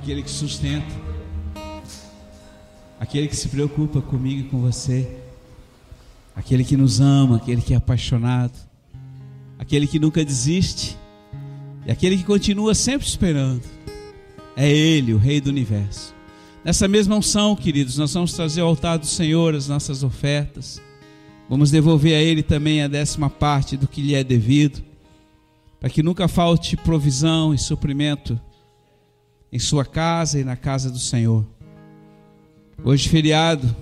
aquele que sustenta, aquele que se preocupa comigo e com você, aquele que nos ama, aquele que é apaixonado, aquele que nunca desiste e aquele que continua sempre esperando. É Ele, o Rei do universo. Nessa mesma unção, queridos, nós vamos trazer ao altar do Senhor as nossas ofertas. Vamos devolver a Ele também a décima parte do que lhe é devido, para que nunca falte provisão e suprimento em sua casa e na casa do Senhor. Hoje, feriado,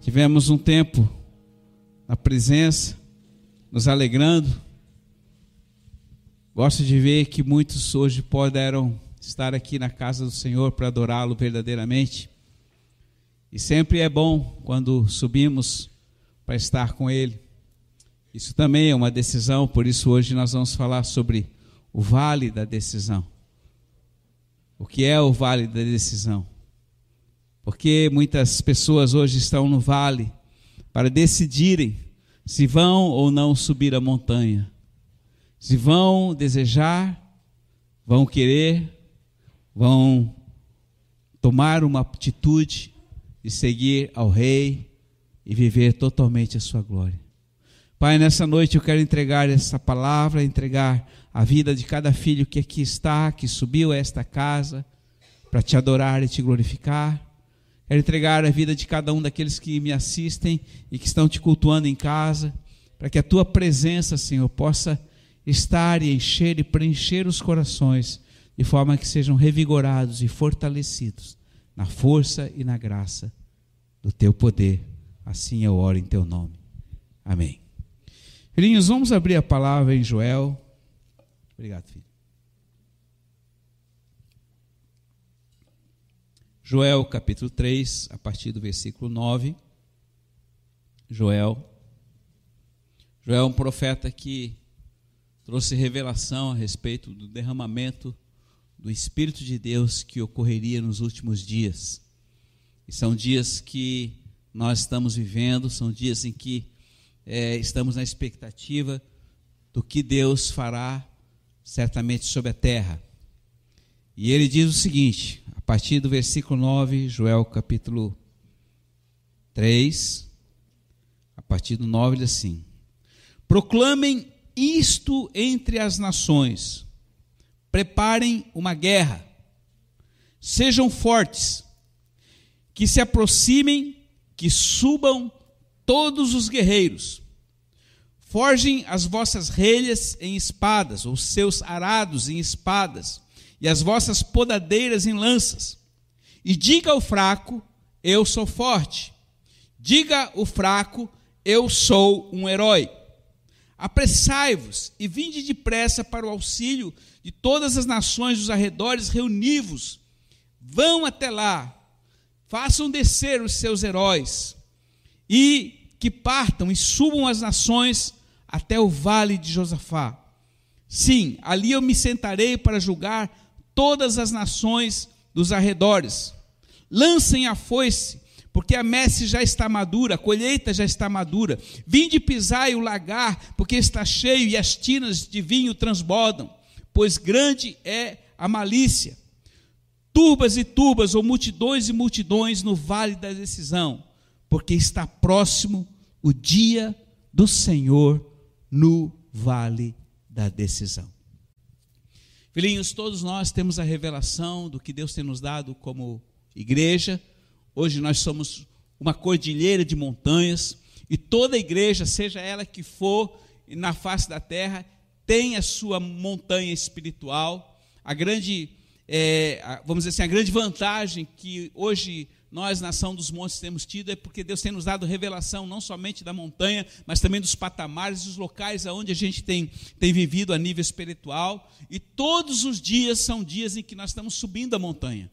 tivemos um tempo na presença, nos alegrando. Gosto de ver que muitos hoje puderam estar aqui na casa do Senhor para adorá-lo verdadeiramente. E sempre é bom quando subimos para estar com Ele. Isso também é uma decisão, por isso hoje nós vamos falar sobre o vale da decisão. O que é o vale da decisão? Porque muitas pessoas hoje estão no vale para decidirem se vão ou não subir a montanha, se vão desejar, vão querer, vão tomar uma atitude de seguir ao Rei e viver totalmente a sua glória. Pai, nessa noite eu quero entregar essa palavra, entregar a vida de cada filho que aqui está, que subiu a esta casa para te adorar e te glorificar. Quero entregar a vida de cada um daqueles que me assistem e que estão te cultuando em casa, para que a tua presença, Senhor, possa estar e encher e preencher os corações, de forma que sejam revigorados e fortalecidos na força e na graça do teu poder. Assim eu oro em teu nome. Amém. Filhinhos, vamos abrir a palavra em Joel Obrigado, filho. Joel capítulo 3, a partir do versículo 9. Joel. Joel é um profeta que trouxe revelação a respeito do derramamento do Espírito de Deus que ocorreria nos últimos dias. E são dias que nós estamos vivendo, são dias em que é, estamos na expectativa do que Deus fará certamente sobre a terra. E ele diz o seguinte, a partir do versículo 9, Joel capítulo 3, a partir do 9, ele diz assim: Proclamem isto entre as nações, preparem uma guerra, sejam fortes, que se aproximem, que subam todos os guerreiros Forgem as vossas relhas em espadas, os seus arados em espadas, e as vossas podadeiras em lanças. E diga ao fraco: Eu sou forte. Diga o fraco: Eu sou um herói. Apressai-vos e vinde depressa para o auxílio de todas as nações dos arredores, reuni-vos. Vão até lá, façam descer os seus heróis, e que partam e subam as nações até o vale de Josafá. Sim, ali eu me sentarei para julgar todas as nações dos arredores. Lancem a foice, porque a messe já está madura, a colheita já está madura. Vinde pisai o lagar, porque está cheio e as tinas de vinho transbordam, pois grande é a malícia. Turbas e turbas, ou multidões e multidões no vale da decisão, porque está próximo o dia do Senhor no vale da decisão. Filhinhos, todos nós temos a revelação do que Deus tem nos dado como igreja. Hoje nós somos uma cordilheira de montanhas e toda igreja, seja ela que for na face da terra, tem a sua montanha espiritual. A grande, é, vamos dizer assim, a grande vantagem que hoje nós, nação dos montes, temos tido é porque Deus tem nos dado revelação não somente da montanha, mas também dos patamares, dos locais aonde a gente tem, tem vivido a nível espiritual. E todos os dias são dias em que nós estamos subindo a montanha.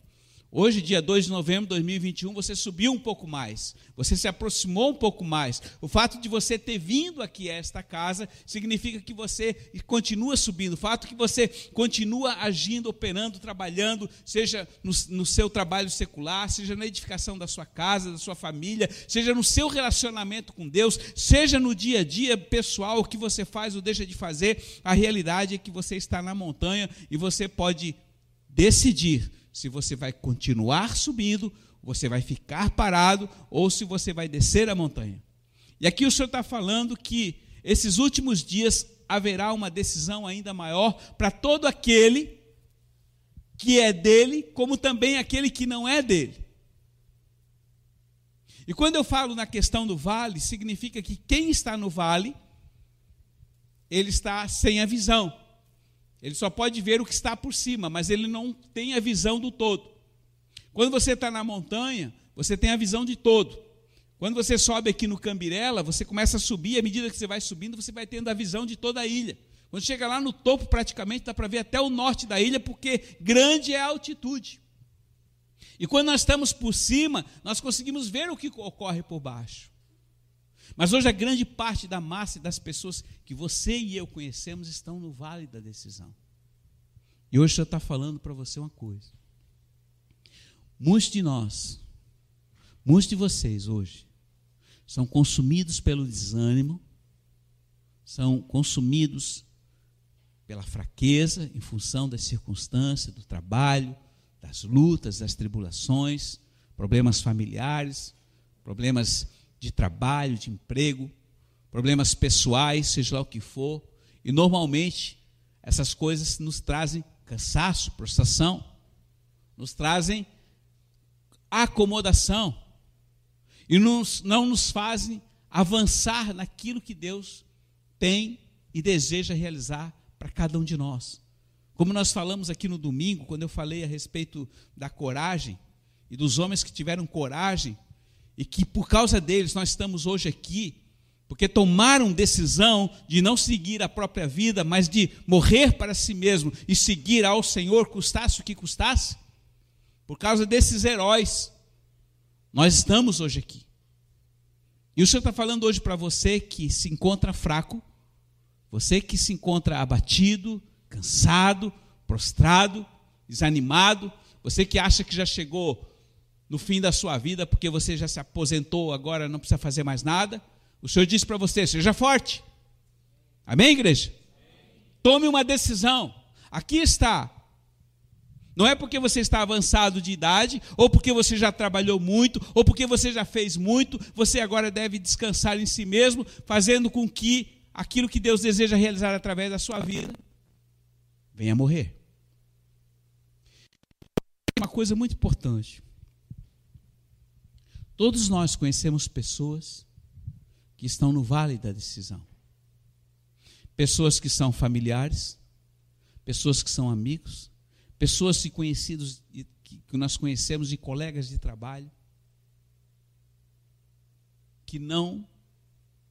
Hoje, dia 2 de novembro de 2021, você subiu um pouco mais, você se aproximou um pouco mais. O fato de você ter vindo aqui a esta casa significa que você continua subindo. O fato que você continua agindo, operando, trabalhando, seja no, no seu trabalho secular, seja na edificação da sua casa, da sua família, seja no seu relacionamento com Deus, seja no dia a dia pessoal, o que você faz ou deixa de fazer, a realidade é que você está na montanha e você pode decidir se você vai continuar subindo, você vai ficar parado, ou se você vai descer a montanha. E aqui o Senhor está falando que esses últimos dias haverá uma decisão ainda maior para todo aquele que é dele, como também aquele que não é dele. E quando eu falo na questão do vale, significa que quem está no vale, ele está sem a visão. Ele só pode ver o que está por cima, mas ele não tem a visão do todo. Quando você está na montanha, você tem a visão de todo. Quando você sobe aqui no Cambirela, você começa a subir, à medida que você vai subindo, você vai tendo a visão de toda a ilha. Quando chega lá no topo, praticamente dá para ver até o norte da ilha, porque grande é a altitude. E quando nós estamos por cima, nós conseguimos ver o que ocorre por baixo. Mas hoje a grande parte da massa e das pessoas que você e eu conhecemos estão no vale da decisão. E hoje eu está falando para você uma coisa. Muitos de nós, muitos de vocês hoje, são consumidos pelo desânimo, são consumidos pela fraqueza em função das circunstâncias, do trabalho, das lutas, das tribulações, problemas familiares, problemas de trabalho, de emprego, problemas pessoais, seja lá o que for. E normalmente essas coisas nos trazem cansaço, prostração, nos trazem acomodação e nos, não nos fazem avançar naquilo que Deus tem e deseja realizar para cada um de nós. Como nós falamos aqui no domingo, quando eu falei a respeito da coragem e dos homens que tiveram coragem e que por causa deles nós estamos hoje aqui, porque tomaram decisão de não seguir a própria vida, mas de morrer para si mesmo e seguir ao Senhor, custasse o que custasse. Por causa desses heróis, nós estamos hoje aqui. E o Senhor está falando hoje para você que se encontra fraco, você que se encontra abatido, cansado, prostrado, desanimado, você que acha que já chegou no fim da sua vida porque você já se aposentou, agora não precisa fazer mais nada. O Senhor diz para você: seja forte. Amém, igreja? Tome uma decisão. Aqui está. Não é porque você está avançado de idade, ou porque você já trabalhou muito, ou porque você já fez muito, você agora deve descansar em si mesmo, fazendo com que aquilo que Deus deseja realizar através da sua vida venha morrer. Uma coisa muito importante. Todos nós conhecemos pessoas que estão no vale da decisão. Pessoas que são familiares, pessoas que são amigos, pessoas que conhecidos que nós conhecemos de colegas de trabalho que não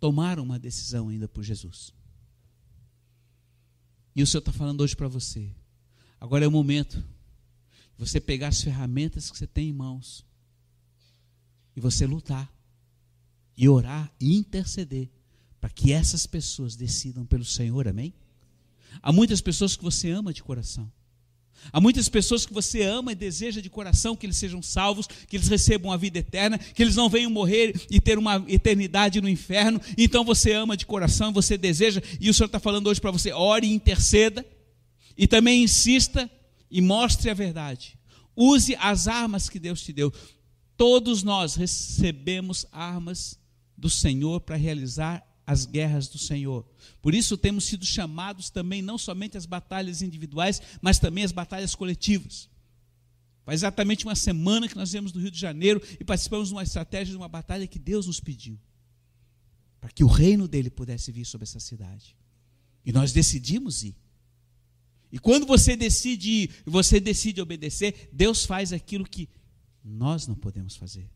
tomaram uma decisão ainda por Jesus. E o Senhor está falando hoje para você. Agora é o momento de você pegar as ferramentas que você tem em mãos e você lutar, e orar e interceder para que essas pessoas decidam pelo Senhor, amém? Há muitas pessoas que você ama de coração. Há muitas pessoas que você ama e deseja de coração que eles sejam salvos, que eles recebam a vida eterna, que eles não venham morrer e ter uma eternidade no inferno. Então você ama de coração, você deseja, e o Senhor está falando hoje para você: ore e interceda, e também insista e mostre a verdade. Use as armas que Deus te deu. Todos nós recebemos armas do Senhor para realizar as guerras do Senhor. Por isso temos sido chamados também não somente as batalhas individuais, mas também as batalhas coletivas. Faz exatamente uma semana que nós viemos do Rio de Janeiro e participamos de uma estratégia de uma batalha que Deus nos pediu. Para que o reino dele pudesse vir sobre essa cidade. E nós decidimos ir. E quando você decide ir, você decide obedecer, Deus faz aquilo que nós não podemos fazer.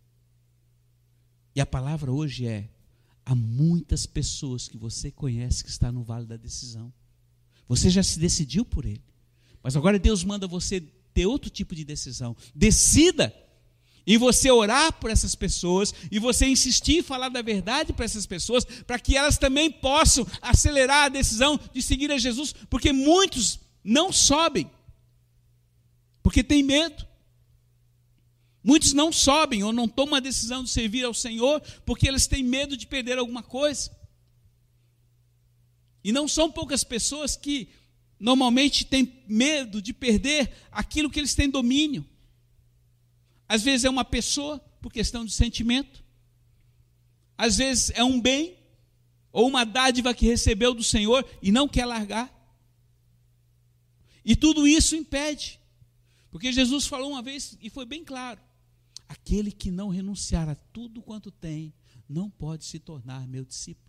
E a palavra hoje é: Há muitas pessoas que você conhece que está no vale da decisão. Você já se decidiu por ele. Mas agora Deus manda você ter outro tipo de decisão. Decida em você orar por essas pessoas e você insistir em falar da verdade para essas pessoas, para que elas também possam acelerar a decisão de seguir a Jesus, porque muitos não sobem, porque tem medo. Muitos não sobem ou não tomam a decisão de servir ao Senhor porque eles têm medo de perder alguma coisa. E não são poucas pessoas que normalmente têm medo de perder aquilo que eles têm domínio. Às vezes é uma pessoa, por questão de sentimento. Às vezes é um bem, ou uma dádiva que recebeu do Senhor e não quer largar. E tudo isso impede. Porque Jesus falou uma vez, e foi bem claro: aquele que não renunciar a tudo quanto tem, não pode se tornar meu discípulo.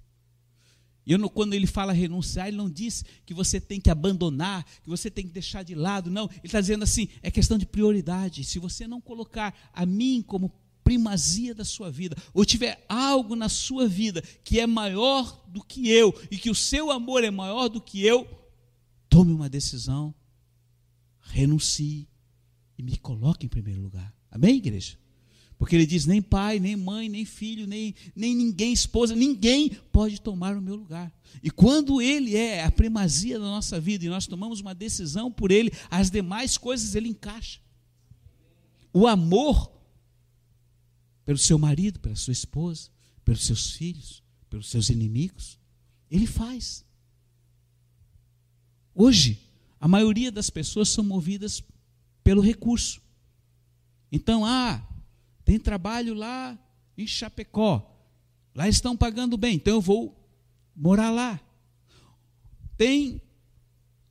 E quando ele fala renunciar, ele não diz que você tem que abandonar, que você tem que deixar de lado, não. Ele está dizendo assim: é questão de prioridade. Se você não colocar a mim como primazia da sua vida, ou tiver algo na sua vida que é maior do que eu, e que o seu amor é maior do que eu, tome uma decisão, renuncie e me coloque em primeiro lugar. Amém, igreja? Porque ele diz: nem pai, nem mãe, nem filho, nem, nem ninguém, esposa, ninguém pode tomar o meu lugar. E quando ele é a primazia da nossa vida e nós tomamos uma decisão por ele, as demais coisas ele encaixa. O amor pelo seu marido, pela sua esposa, pelos seus filhos, pelos seus inimigos. Ele faz. Hoje, a maioria das pessoas são movidas pelo recurso. Então, ah, tem trabalho lá em Chapecó. Lá estão pagando bem, então eu vou morar lá. Tem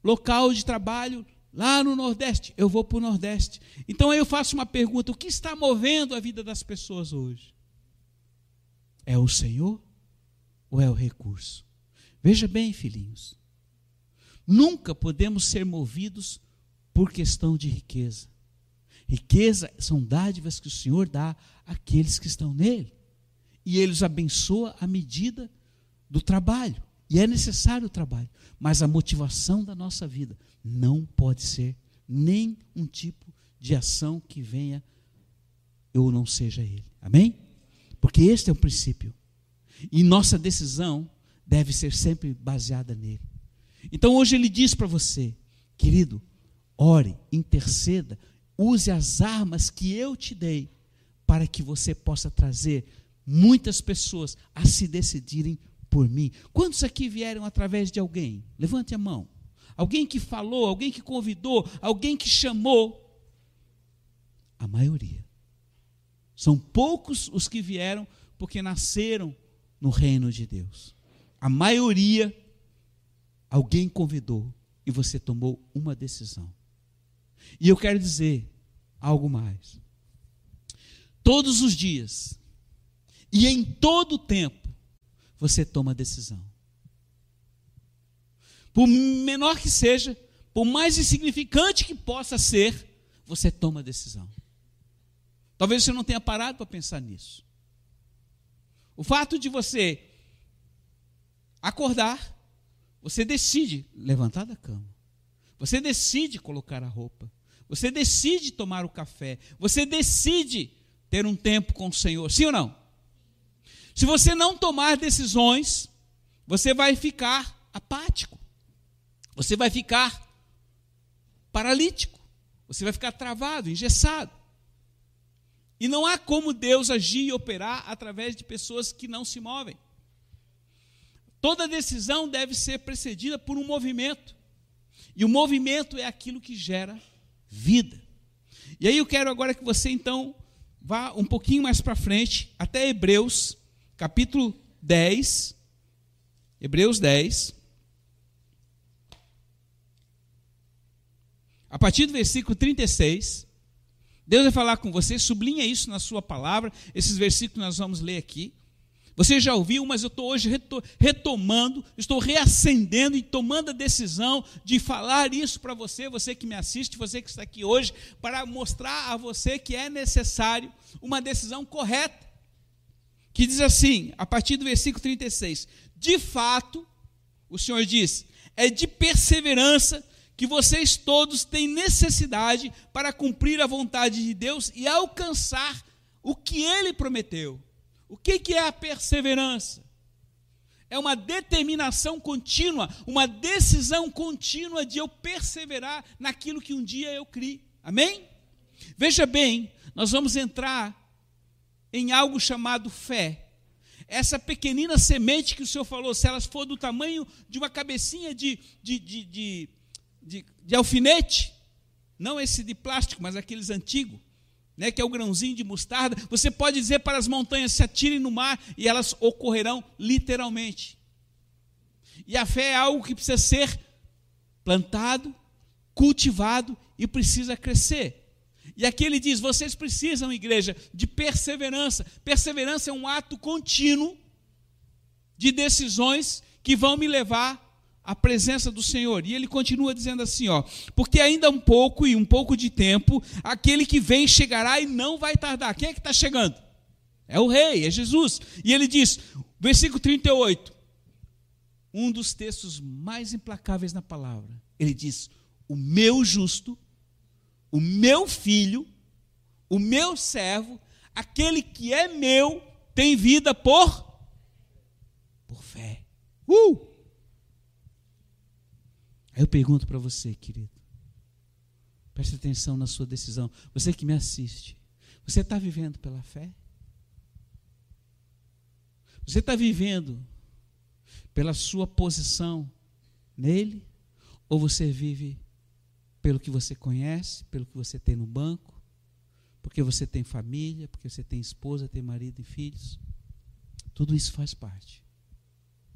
local de trabalho lá no Nordeste, eu vou para o Nordeste. Então aí eu faço uma pergunta: o que está movendo a vida das pessoas hoje? É o Senhor ou é o recurso? Veja bem, filhinhos, nunca podemos ser movidos por questão de riqueza. Riqueza são dádivas que o Senhor dá àqueles que estão nele. E ele os abençoa à medida do trabalho. E é necessário o trabalho. Mas a motivação da nossa vida não pode ser nem um tipo de ação que venha ou não seja ele. Amém? Porque este é o princípio. E nossa decisão deve ser sempre baseada nele. Então hoje ele diz para você, querido, ore, interceda, use as armas que eu te dei para que você possa trazer muitas pessoas a se decidirem por mim. Quantos aqui vieram através de alguém? Levante a mão. Alguém que falou, alguém que convidou, alguém que chamou. A maioria. São poucos os que vieram porque nasceram no reino de Deus. A maioria, alguém convidou e você tomou uma decisão. E eu quero dizer algo mais. Todos os dias e em todo o tempo, você toma decisão. Por menor que seja, por mais insignificante que possa ser, você toma decisão. Talvez você não tenha parado para pensar nisso. O fato de você acordar, você decide levantar da cama. Você decide colocar a roupa. Você decide tomar o café. Você decide ter um tempo com o Senhor. Sim ou não? Se você não tomar decisões, você vai ficar apático. Você vai ficar paralítico. Você vai ficar travado, engessado. E não há como Deus agir e operar através de pessoas que não se movem. Toda decisão deve ser precedida por um movimento. E o movimento é aquilo que gera vida. E aí eu quero agora que você então vá um pouquinho mais para frente, até Hebreus, capítulo 10, Hebreus 10. A partir do versículo 36, Deus vai falar com você, sublinha isso na sua palavra, esses versículos nós vamos ler aqui. Você já ouviu, mas eu estou hoje retomando, estou reacendendo e tomando a decisão de falar isso para você, você que me assiste, você que está aqui hoje, para mostrar a você que é necessário uma decisão correta que diz assim, a partir do versículo 36, de fato, o Senhor diz, é de perseverança que vocês todos têm necessidade para cumprir a vontade de Deus e alcançar o que ele prometeu. O que, é a perseverança? É uma determinação contínua, uma decisão contínua de eu perseverar naquilo que um dia eu criei. Amém? Veja bem, nós vamos entrar em algo chamado fé. Essa pequenina semente que o Senhor falou, se elas for do tamanho de uma cabecinha de, de, de, de, de alfinete, não esse de plástico, mas aqueles antigos, né, que é o grãozinho de mostarda, você pode dizer para as montanhas: se atirem no mar, e elas ocorrerão literalmente. E a fé é algo que precisa ser plantado, cultivado e precisa crescer. E aqui ele diz: vocês precisam, igreja, de perseverança. Perseverança é um ato contínuo de decisões que vão me levar à presença do Senhor. E ele continua dizendo assim, ó: "Porque ainda um pouco e um pouco de tempo, aquele que vem chegará e não vai tardar". Quem é que está chegando? É o rei, é Jesus. E ele diz, versículo 38, um dos textos mais implacáveis na palavra. Ele diz: "O meu justo o meu filho, o meu servo, aquele que é meu, tem vida por por fé. Uh! Aí eu pergunto para você, querido. Preste atenção na sua decisão. Você que me assiste. Você está vivendo pela fé? Você está vivendo pela sua posição nele? Ou você vive pelo que você conhece, pelo que você tem no banco, porque você tem família, porque você tem esposa, tem marido e filhos. Tudo isso faz parte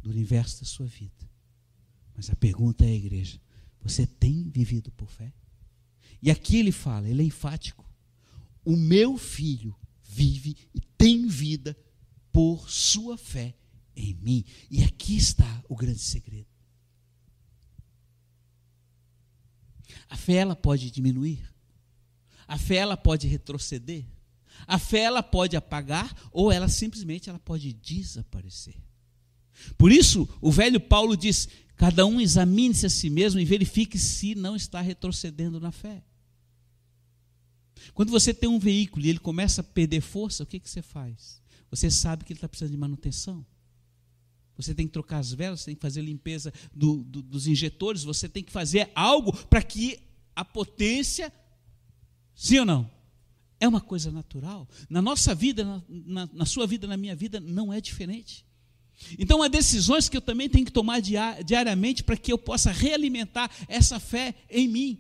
do universo da sua vida. Mas a pergunta é, igreja, você tem vivido por fé? E aqui ele fala, ele é enfático. O meu filho vive e tem vida por sua fé em mim. E aqui está o grande segredo. A fé ela pode diminuir. A fé ela pode retroceder. A fé ela pode apagar ou ela simplesmente ela pode desaparecer. Por isso, o velho Paulo diz: cada um examine-se a si mesmo e verifique se não está retrocedendo na fé. Quando você tem um veículo e ele começa a perder força, o que, que você faz? Você sabe que ele está precisando de manutenção. Você tem que trocar as velas, você tem que fazer limpeza do, do, dos injetores, você tem que fazer algo para que a potência, sim ou não? É uma coisa natural. Na nossa vida, na, na, na sua vida, na minha vida, não é diferente. Então, há decisões que eu também tenho que tomar diariamente para que eu possa realimentar essa fé em mim.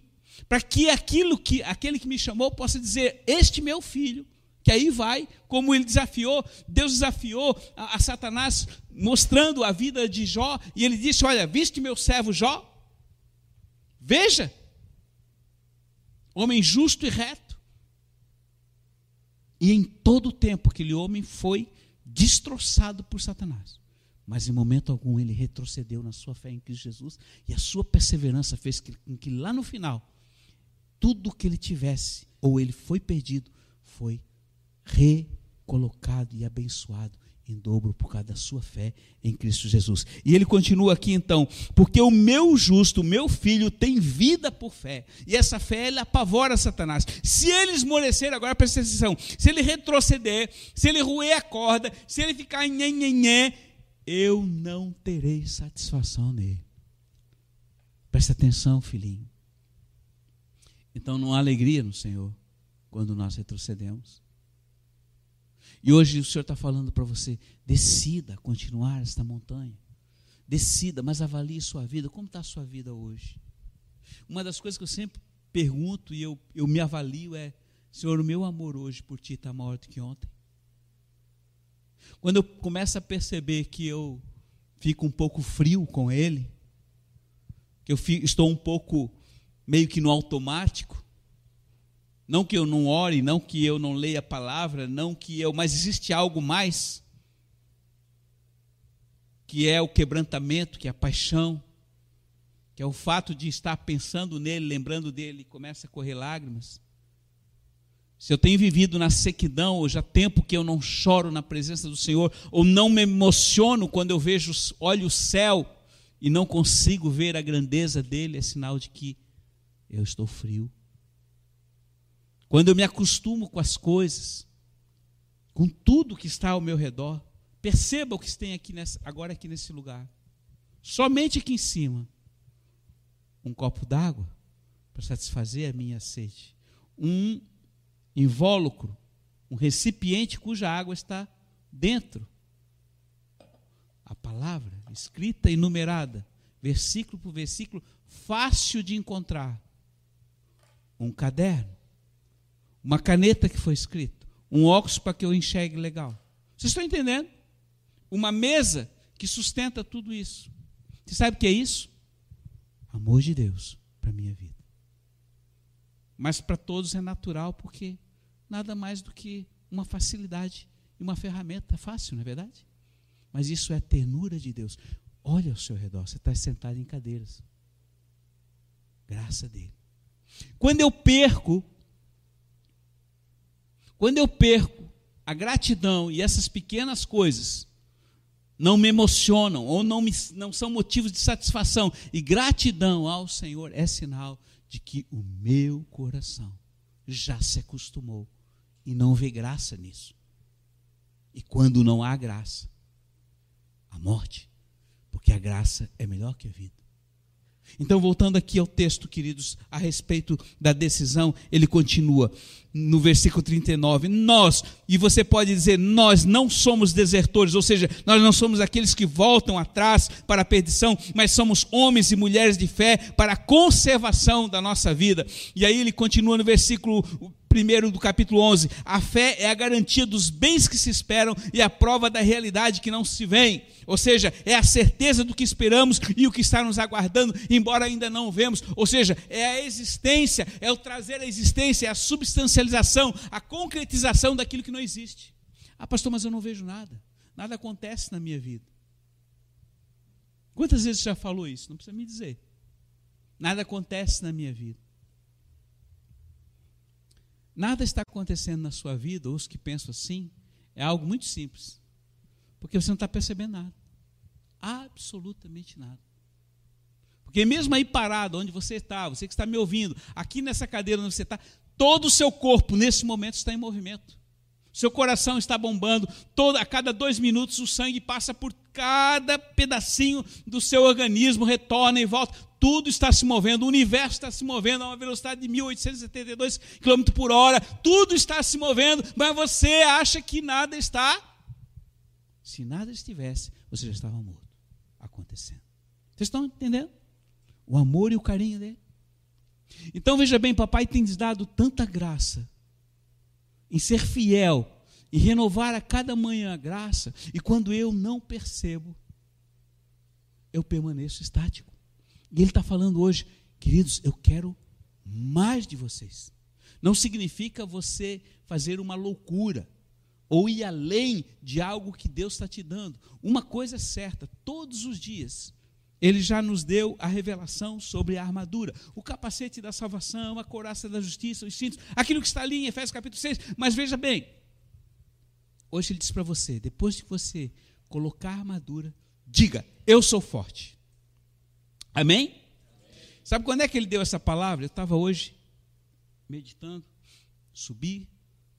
Para que aquilo que aquele que me chamou possa dizer: Este meu filho que aí vai, como ele desafiou, Deus desafiou a, a, Satanás, mostrando a vida de Jó, e ele disse: Olha, viste meu servo Jó? Veja, homem justo e reto. E em todo o tempo aquele homem foi destroçado por Satanás. Mas em momento algum ele retrocedeu na sua fé em Cristo Jesus, e a sua perseverança fez com que lá no final, tudo que ele tivesse, ou ele foi perdido, foi recolocado e abençoado em dobro por causa da sua fé em Cristo Jesus. E ele continua aqui então, porque o meu justo, o meu filho, tem vida por fé. E essa fé, ele apavora Satanás. Se ele esmorecer, agora presta atenção, se ele retroceder, se ele roer a corda, se ele ficar nhenhenhé, eu não terei satisfação nele. Presta atenção, filhinho. Então não há alegria no Senhor quando nós retrocedemos. E hoje o Senhor está falando para você: decida continuar esta montanha. Decida, mas avalie sua vida. Como está a sua vida hoje? Uma das coisas que eu sempre pergunto e eu, eu me avalio é: Senhor, o meu amor hoje por Ti está maior do que ontem? Quando eu começo a perceber que eu fico um pouco frio com Ele, que eu fico, estou um pouco meio que no automático, não que eu não ore, não que eu não leia a palavra, não que eu, mas existe algo mais que é o quebrantamento, que é a paixão, que é o fato de estar pensando nele, lembrando dele, começa a correr lágrimas. Se eu tenho vivido na sequidão, ou já tempo que eu não choro na presença do Senhor, ou não me emociono quando eu vejo, olho o céu e não consigo ver a grandeza dele, é sinal de que eu estou frio. Quando eu me acostumo com as coisas, com tudo que está ao meu redor, perceba o que tem aqui nessa, agora aqui nesse lugar. Somente aqui em cima, um copo d'água para satisfazer a minha sede, um invólucro, um recipiente cuja água está dentro. A palavra escrita e numerada, versículo por versículo, fácil de encontrar. Um caderno uma caneta que foi escrito, um óculos para que eu enxergue legal. Vocês estão entendendo? Uma mesa que sustenta tudo isso. Você sabe o que é isso? Amor de Deus para minha vida. Mas para todos é natural, porque nada mais do que uma facilidade e uma ferramenta fácil, não é verdade? Mas isso é a ternura de Deus. Olha ao seu redor, você está sentado em cadeiras. Graça dele. Quando eu perco, quando eu perco a gratidão e essas pequenas coisas não me emocionam ou não, me, não são motivos de satisfação, e gratidão ao Senhor é sinal de que o meu coração já se acostumou e não vê graça nisso. E quando não há graça, a morte, porque a graça é melhor que a vida. Então, voltando aqui ao texto, queridos, a respeito da decisão, ele continua no versículo 39. Nós, e você pode dizer, nós não somos desertores, ou seja, nós não somos aqueles que voltam atrás para a perdição, mas somos homens e mulheres de fé para a conservação da nossa vida. E aí ele continua no versículo primeiro do capítulo 11. A fé é a garantia dos bens que se esperam e a prova da realidade que não se vê. Ou seja, é a certeza do que esperamos e o que está nos aguardando, embora ainda não vemos. Ou seja, é a existência, é o trazer a existência, é a substancialização, a concretização daquilo que não existe. Ah, pastor, mas eu não vejo nada. Nada acontece na minha vida. Quantas vezes você já falou isso? Não precisa me dizer. Nada acontece na minha vida. Nada está acontecendo na sua vida, ou os que pensam assim, é algo muito simples. Porque você não está percebendo nada. Absolutamente nada. Porque mesmo aí parado, onde você está, você que está me ouvindo, aqui nessa cadeira onde você está, todo o seu corpo nesse momento está em movimento. Seu coração está bombando, todo, a cada dois minutos o sangue passa por cada pedacinho do seu organismo, retorna e volta. Tudo está se movendo, o universo está se movendo a uma velocidade de 1872 km por hora. Tudo está se movendo, mas você acha que nada está. Se nada estivesse, você já estava morto. Acontecendo. Vocês estão entendendo? O amor e o carinho dele. Então veja bem, papai tem nos dado tanta graça em ser fiel e renovar a cada manhã a graça, e quando eu não percebo, eu permaneço estático. E ele está falando hoje, queridos, eu quero mais de vocês. Não significa você fazer uma loucura ou ir além de algo que Deus está te dando. Uma coisa é certa: todos os dias ele já nos deu a revelação sobre a armadura, o capacete da salvação, a couraça da justiça, os cintos, aquilo que está ali em Efésios capítulo 6. Mas veja bem, hoje ele diz para você: depois de você colocar a armadura, diga, eu sou forte. Amém? Sabe quando é que ele deu essa palavra? Eu estava hoje meditando, subi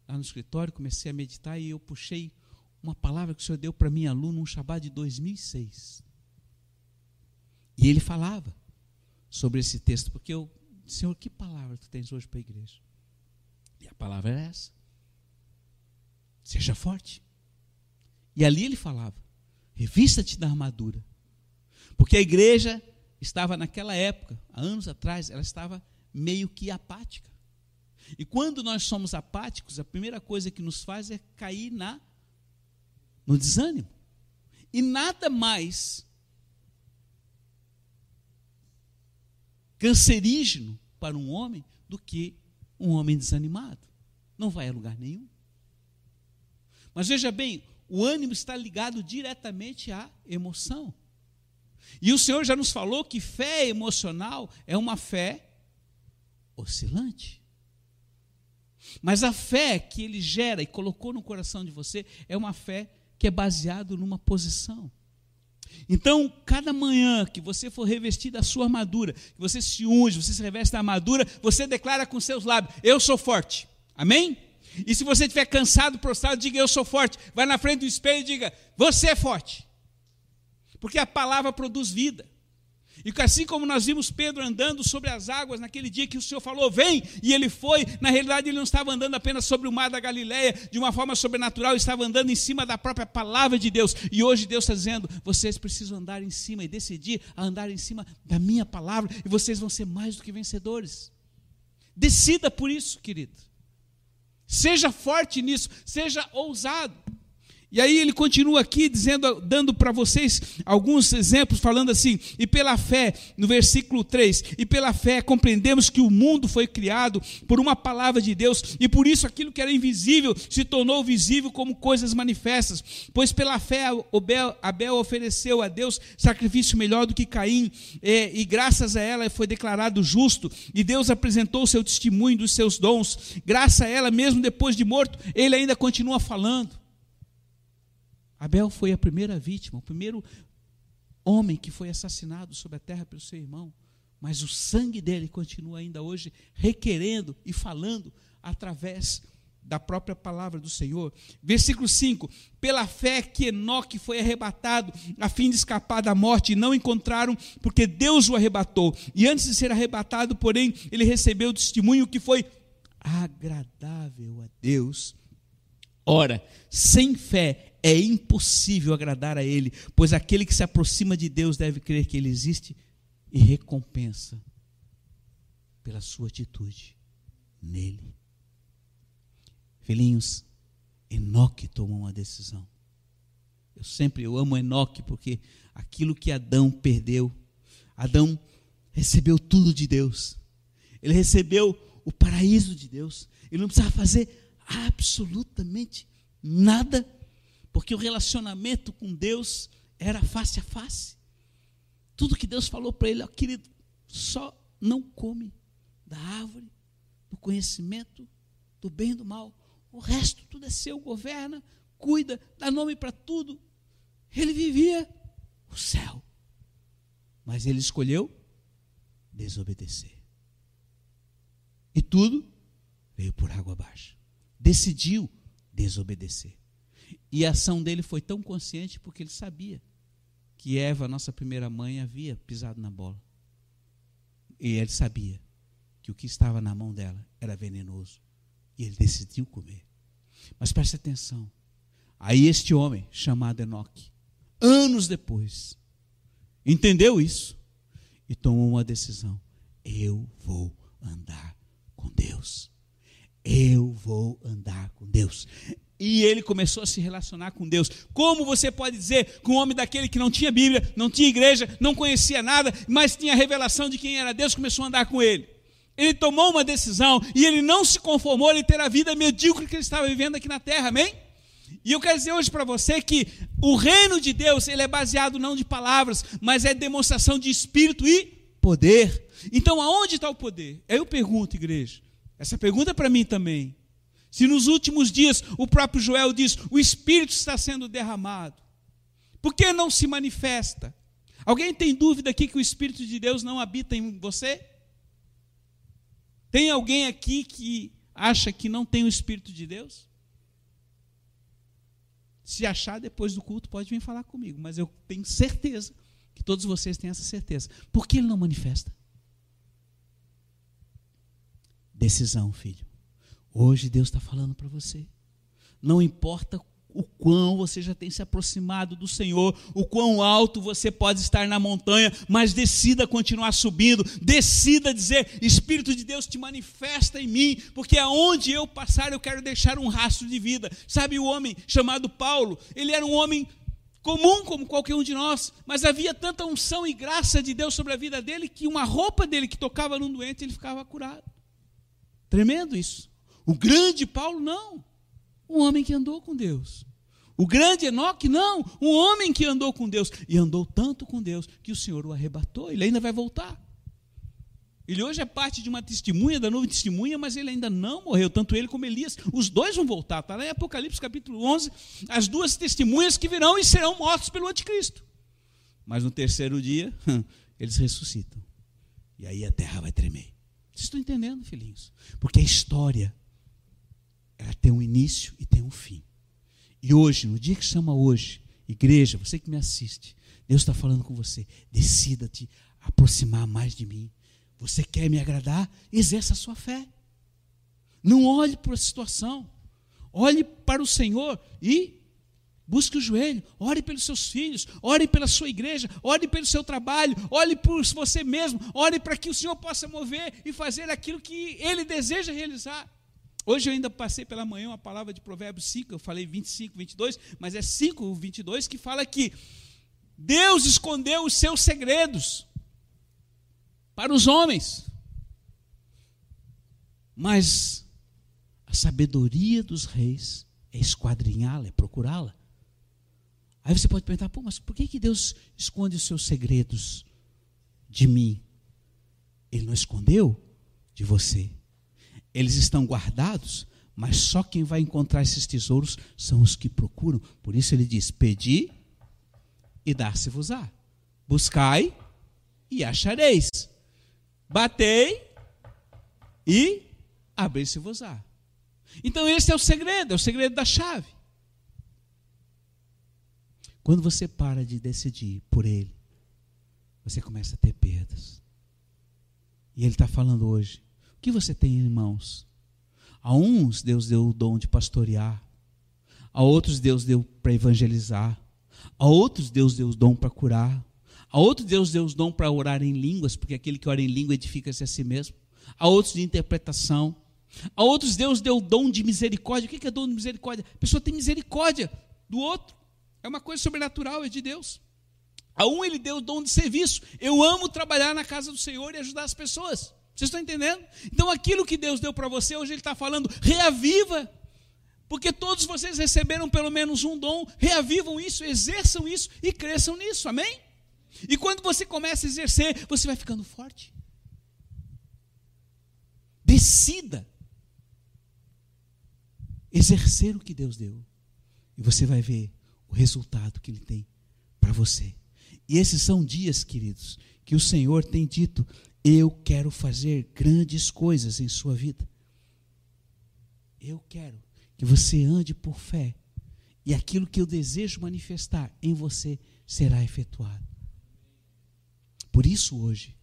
lá no escritório, comecei a meditar e eu puxei uma palavra que o Senhor deu para minha aluna, um Shabbat de 2006. E ele falava sobre esse texto, porque eu, Senhor, que palavra tu tens hoje para a igreja? E a palavra era essa. Seja forte. E ali ele falava: revista-te da armadura. Porque a igreja estava naquela época, há anos atrás, ela estava meio que apática. E quando nós somos apáticos, a primeira coisa que nos faz é cair na no desânimo. E nada mais cancerígeno para um homem do que um homem desanimado. Não vai a lugar nenhum. Mas veja bem, o ânimo está ligado diretamente à emoção. E o Senhor já nos falou que fé emocional é uma fé oscilante. Mas a fé que ele gera e colocou no coração de você é uma fé que é baseada numa posição. Então, cada manhã que você for revestido da sua armadura, que você se unge, você se reveste da armadura, você declara com seus lábios: Eu sou forte. Amém? E se você estiver cansado, prostrado, diga: Eu sou forte. Vai na frente do espelho e diga: Você é forte. Porque a palavra produz vida. E assim como nós vimos Pedro andando sobre as águas naquele dia que o Senhor falou, vem, e ele foi, na realidade ele não estava andando apenas sobre o mar da Galileia de uma forma sobrenatural, estava andando em cima da própria palavra de Deus. E hoje Deus está dizendo: vocês precisam andar em cima e decidir a andar em cima da minha palavra, e vocês vão ser mais do que vencedores. Decida por isso, querido. Seja forte nisso, seja ousado. E aí ele continua aqui dizendo, dando para vocês alguns exemplos, falando assim: "E pela fé", no versículo 3, "E pela fé compreendemos que o mundo foi criado por uma palavra de Deus, e por isso aquilo que era invisível se tornou visível como coisas manifestas. Pois pela fé Abel, Abel ofereceu a Deus sacrifício melhor do que Caim, e, e graças a ela foi declarado justo, e Deus apresentou o seu testemunho dos seus dons. Graças a ela, mesmo depois de morto, ele ainda continua falando. Abel foi a primeira vítima, o primeiro homem que foi assassinado sobre a terra pelo seu irmão. Mas o sangue dele continua ainda hoje requerendo e falando através da própria palavra do Senhor. Versículo 5: Pela fé que Enoque foi arrebatado, a fim de escapar da morte, e não encontraram, porque Deus o arrebatou. E antes de ser arrebatado, porém, ele recebeu o testemunho que foi agradável a Deus. Ora, sem fé é impossível agradar a Ele, pois aquele que se aproxima de Deus deve crer que Ele existe e recompensa pela sua atitude nele. Filhinhos, Enoque tomou uma decisão. Eu sempre eu amo Enoque porque aquilo que Adão perdeu, Adão recebeu tudo de Deus. Ele recebeu o paraíso de Deus. Ele não precisava fazer absolutamente nada porque o relacionamento com Deus era face a face. Tudo que Deus falou para ele, ó, querido, só não come da árvore do conhecimento do bem e do mal. O resto tudo é seu, governa, cuida, dá nome para tudo. Ele vivia o céu. Mas ele escolheu desobedecer. E tudo veio por água abaixo. Decidiu desobedecer. E a ação dele foi tão consciente porque ele sabia que Eva, nossa primeira mãe, havia pisado na bola. E ele sabia que o que estava na mão dela era venenoso. E ele decidiu comer. Mas preste atenção. Aí este homem, chamado Enoque, anos depois, entendeu isso e tomou uma decisão. Eu vou andar com Deus. Eu vou andar com Deus. E ele começou a se relacionar com Deus. Como você pode dizer que um homem daquele que não tinha Bíblia, não tinha igreja, não conhecia nada, mas tinha a revelação de quem era Deus, começou a andar com ele? Ele tomou uma decisão e ele não se conformou em ter a vida medíocre que ele estava vivendo aqui na terra, amém? E eu quero dizer hoje para você que o reino de Deus, ele é baseado não de palavras, mas é demonstração de espírito e poder. Então, aonde está o poder? Eu pergunto, igreja. Essa pergunta é para mim também. Se nos últimos dias o próprio Joel diz: o Espírito está sendo derramado, por que não se manifesta? Alguém tem dúvida aqui que o Espírito de Deus não habita em você? Tem alguém aqui que acha que não tem o Espírito de Deus? Se achar depois do culto, pode vir falar comigo, mas eu tenho certeza que todos vocês têm essa certeza. Por que ele não manifesta? Decisão, filho. Hoje Deus está falando para você. Não importa o quão você já tem se aproximado do Senhor, o quão alto você pode estar na montanha, mas decida continuar subindo, decida dizer: Espírito de Deus te manifesta em mim, porque aonde eu passar eu quero deixar um rastro de vida. Sabe o homem chamado Paulo? Ele era um homem comum como qualquer um de nós, mas havia tanta unção e graça de Deus sobre a vida dele que uma roupa dele que tocava num doente ele ficava curado. Tremendo isso. O grande Paulo, não. Um homem que andou com Deus. O grande Enoque, não. Um homem que andou com Deus. E andou tanto com Deus que o Senhor o arrebatou. Ele ainda vai voltar. Ele hoje é parte de uma testemunha, da nova testemunha, mas ele ainda não morreu. Tanto ele como Elias. Os dois vão voltar. Está lá em Apocalipse capítulo 11. As duas testemunhas que virão e serão mortos pelo anticristo. Mas no terceiro dia, eles ressuscitam. E aí a terra vai tremer. Vocês estão entendendo, filhinhos? Porque a história ela tem um início e tem um fim. E hoje, no dia que chama hoje, igreja, você que me assiste, Deus está falando com você. Decida te aproximar mais de mim. Você quer me agradar? Exerça a sua fé. Não olhe para a situação. Olhe para o Senhor e busque o joelho. Ore pelos seus filhos. Ore pela sua igreja. Ore pelo seu trabalho. Ore por você mesmo. Ore para que o Senhor possa mover e fazer aquilo que Ele deseja realizar. Hoje eu ainda passei pela manhã uma palavra de Provérbios 5, eu falei 25, 22, mas é 5, 22 que fala que Deus escondeu os seus segredos para os homens. Mas a sabedoria dos reis é esquadrinhá-la, é procurá-la. Aí você pode perguntar, pô, mas por que, que Deus esconde os seus segredos de mim? Ele não escondeu de você. Eles estão guardados, mas só quem vai encontrar esses tesouros são os que procuram. Por isso ele diz: pedi e dar-se-vos-á. Buscai e achareis. Batei e abrir-se-vos-á. Então esse é o segredo, é o segredo da chave. Quando você para de decidir por ele, você começa a ter perdas. E ele está falando hoje: que você tem em mãos? A uns Deus deu o dom de pastorear, a outros Deus deu para evangelizar, a outros Deus deu o dom para curar, a outros Deus deu o dom para orar em línguas, porque aquele que ora em língua edifica-se a si mesmo, a outros de interpretação, a outros Deus deu o dom de misericórdia. O que é dom de misericórdia? A pessoa tem misericórdia do outro. É uma coisa sobrenatural, é de Deus. A um ele deu o dom de serviço. Eu amo trabalhar na casa do Senhor e ajudar as pessoas. Vocês estão entendendo? Então aquilo que Deus deu para você, hoje Ele está falando, reaviva. Porque todos vocês receberam pelo menos um dom, reavivam isso, exerçam isso e cresçam nisso, amém? E quando você começa a exercer, você vai ficando forte. Decida exercer o que Deus deu. E você vai ver o resultado que Ele tem para você. E esses são dias, queridos, que o Senhor tem dito: Eu quero fazer grandes coisas em sua vida. Eu quero que você ande por fé. E aquilo que eu desejo manifestar em você será efetuado. Por isso, hoje,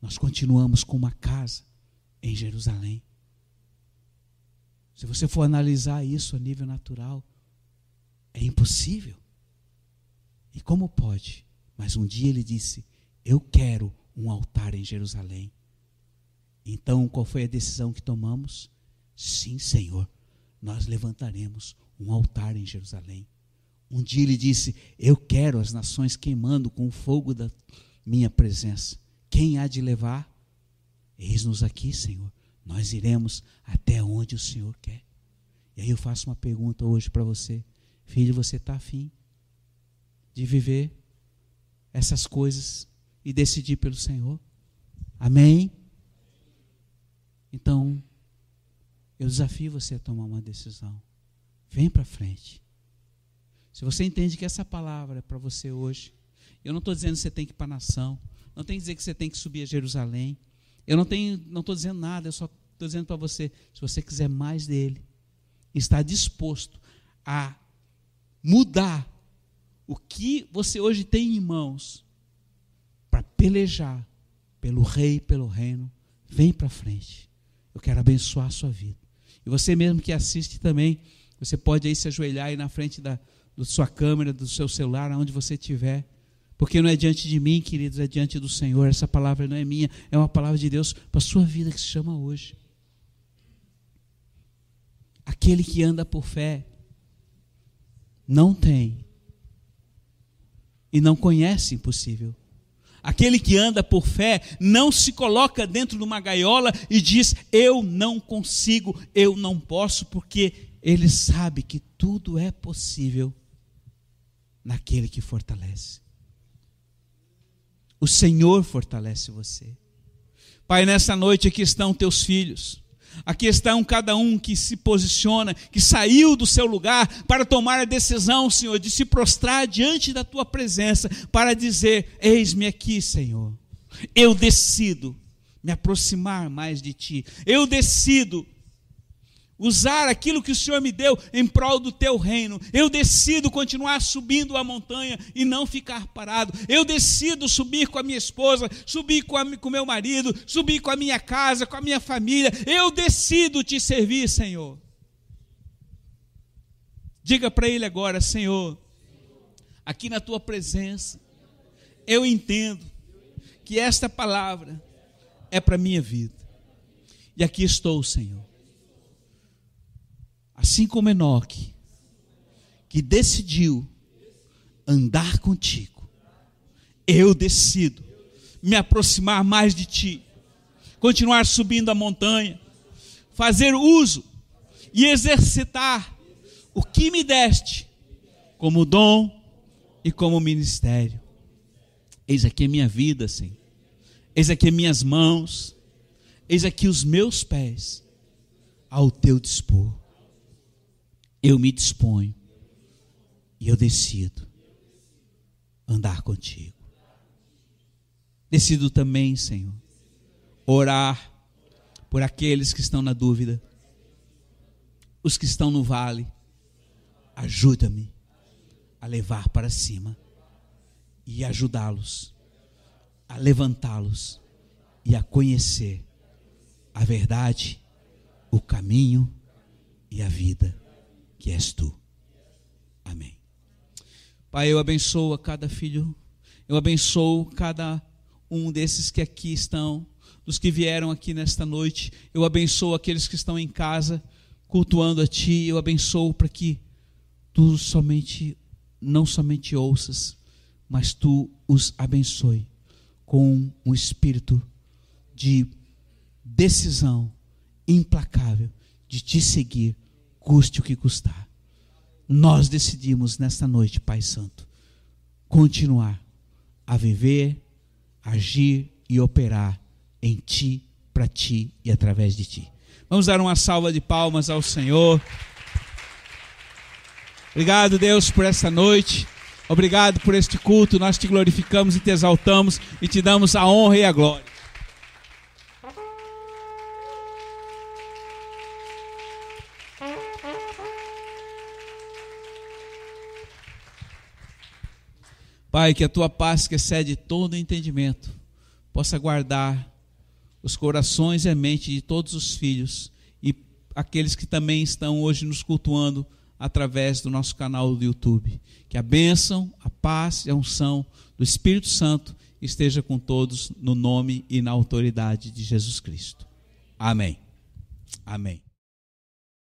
nós continuamos com uma casa em Jerusalém. Se você for analisar isso a nível natural, é impossível. E como pode? Mas um dia ele disse: Eu quero um altar em Jerusalém. Então, qual foi a decisão que tomamos? Sim, Senhor, nós levantaremos um altar em Jerusalém. Um dia ele disse: Eu quero as nações queimando com o fogo da minha presença. Quem há de levar? Eis-nos aqui, Senhor nós iremos até onde o Senhor quer. E aí eu faço uma pergunta hoje para você. Filho, você está afim de viver essas coisas e decidir pelo Senhor? Amém? Então, eu desafio você a tomar uma decisão. Vem para frente. Se você entende que essa palavra é para você hoje, eu não estou dizendo que você tem que ir para a nação, não tem que dizer que você tem que subir a Jerusalém, eu não tenho, não estou dizendo nada, eu só estou dizendo para você, se você quiser mais dele, está disposto a mudar o que você hoje tem em mãos para pelejar pelo rei, pelo reino, vem para frente. Eu quero abençoar a sua vida. E você mesmo que assiste também, você pode aí se ajoelhar aí na frente da, da sua câmera, do seu celular, aonde você estiver. Porque não é diante de mim, queridos, é diante do Senhor. Essa palavra não é minha, é uma palavra de Deus para a sua vida que se chama hoje. Aquele que anda por fé não tem e não conhece impossível. Aquele que anda por fé não se coloca dentro de uma gaiola e diz: Eu não consigo, eu não posso, porque ele sabe que tudo é possível naquele que fortalece. O Senhor fortalece você. Pai, nessa noite aqui estão teus filhos. Aqui estão cada um que se posiciona, que saiu do seu lugar para tomar a decisão, Senhor, de se prostrar diante da tua presença, para dizer: Eis-me aqui, Senhor. Eu decido me aproximar mais de ti. Eu decido usar aquilo que o Senhor me deu em prol do teu reino. Eu decido continuar subindo a montanha e não ficar parado. Eu decido subir com a minha esposa, subir com o meu marido, subir com a minha casa, com a minha família. Eu decido te servir, Senhor. Diga para ele agora, Senhor, aqui na tua presença, eu entendo que esta palavra é para minha vida. E aqui estou, Senhor Assim como Enoque, que decidiu andar contigo, eu decido me aproximar mais de ti, continuar subindo a montanha, fazer uso e exercitar o que me deste como dom e como ministério. Eis aqui a minha vida, Senhor. Eis aqui minhas mãos. Eis aqui os meus pés ao teu dispor. Eu me disponho e eu decido andar contigo. Decido também, Senhor, orar por aqueles que estão na dúvida, os que estão no vale. Ajuda-me a levar para cima e ajudá-los a levantá-los e a conhecer a verdade, o caminho e a vida que és tu. Amém. Pai, eu abençoo a cada filho, eu abençoo cada um desses que aqui estão, dos que vieram aqui nesta noite, eu abençoo aqueles que estão em casa cultuando a Ti, eu abençoo para que Tu somente, não somente ouças, mas Tu os abençoe com um espírito de decisão implacável de Te seguir, custe o que custar. Nós decidimos nesta noite, Pai Santo, continuar a viver agir e operar em ti, para ti e através de ti. Vamos dar uma salva de palmas ao Senhor. Obrigado, Deus, por esta noite. Obrigado por este culto. Nós te glorificamos e te exaltamos e te damos a honra e a glória. Pai, que a tua paz que excede todo entendimento possa guardar os corações e a mente de todos os filhos e aqueles que também estão hoje nos cultuando através do nosso canal do YouTube. Que a bênção, a paz e a unção do Espírito Santo esteja com todos no nome e na autoridade de Jesus Cristo. Amém. Amém.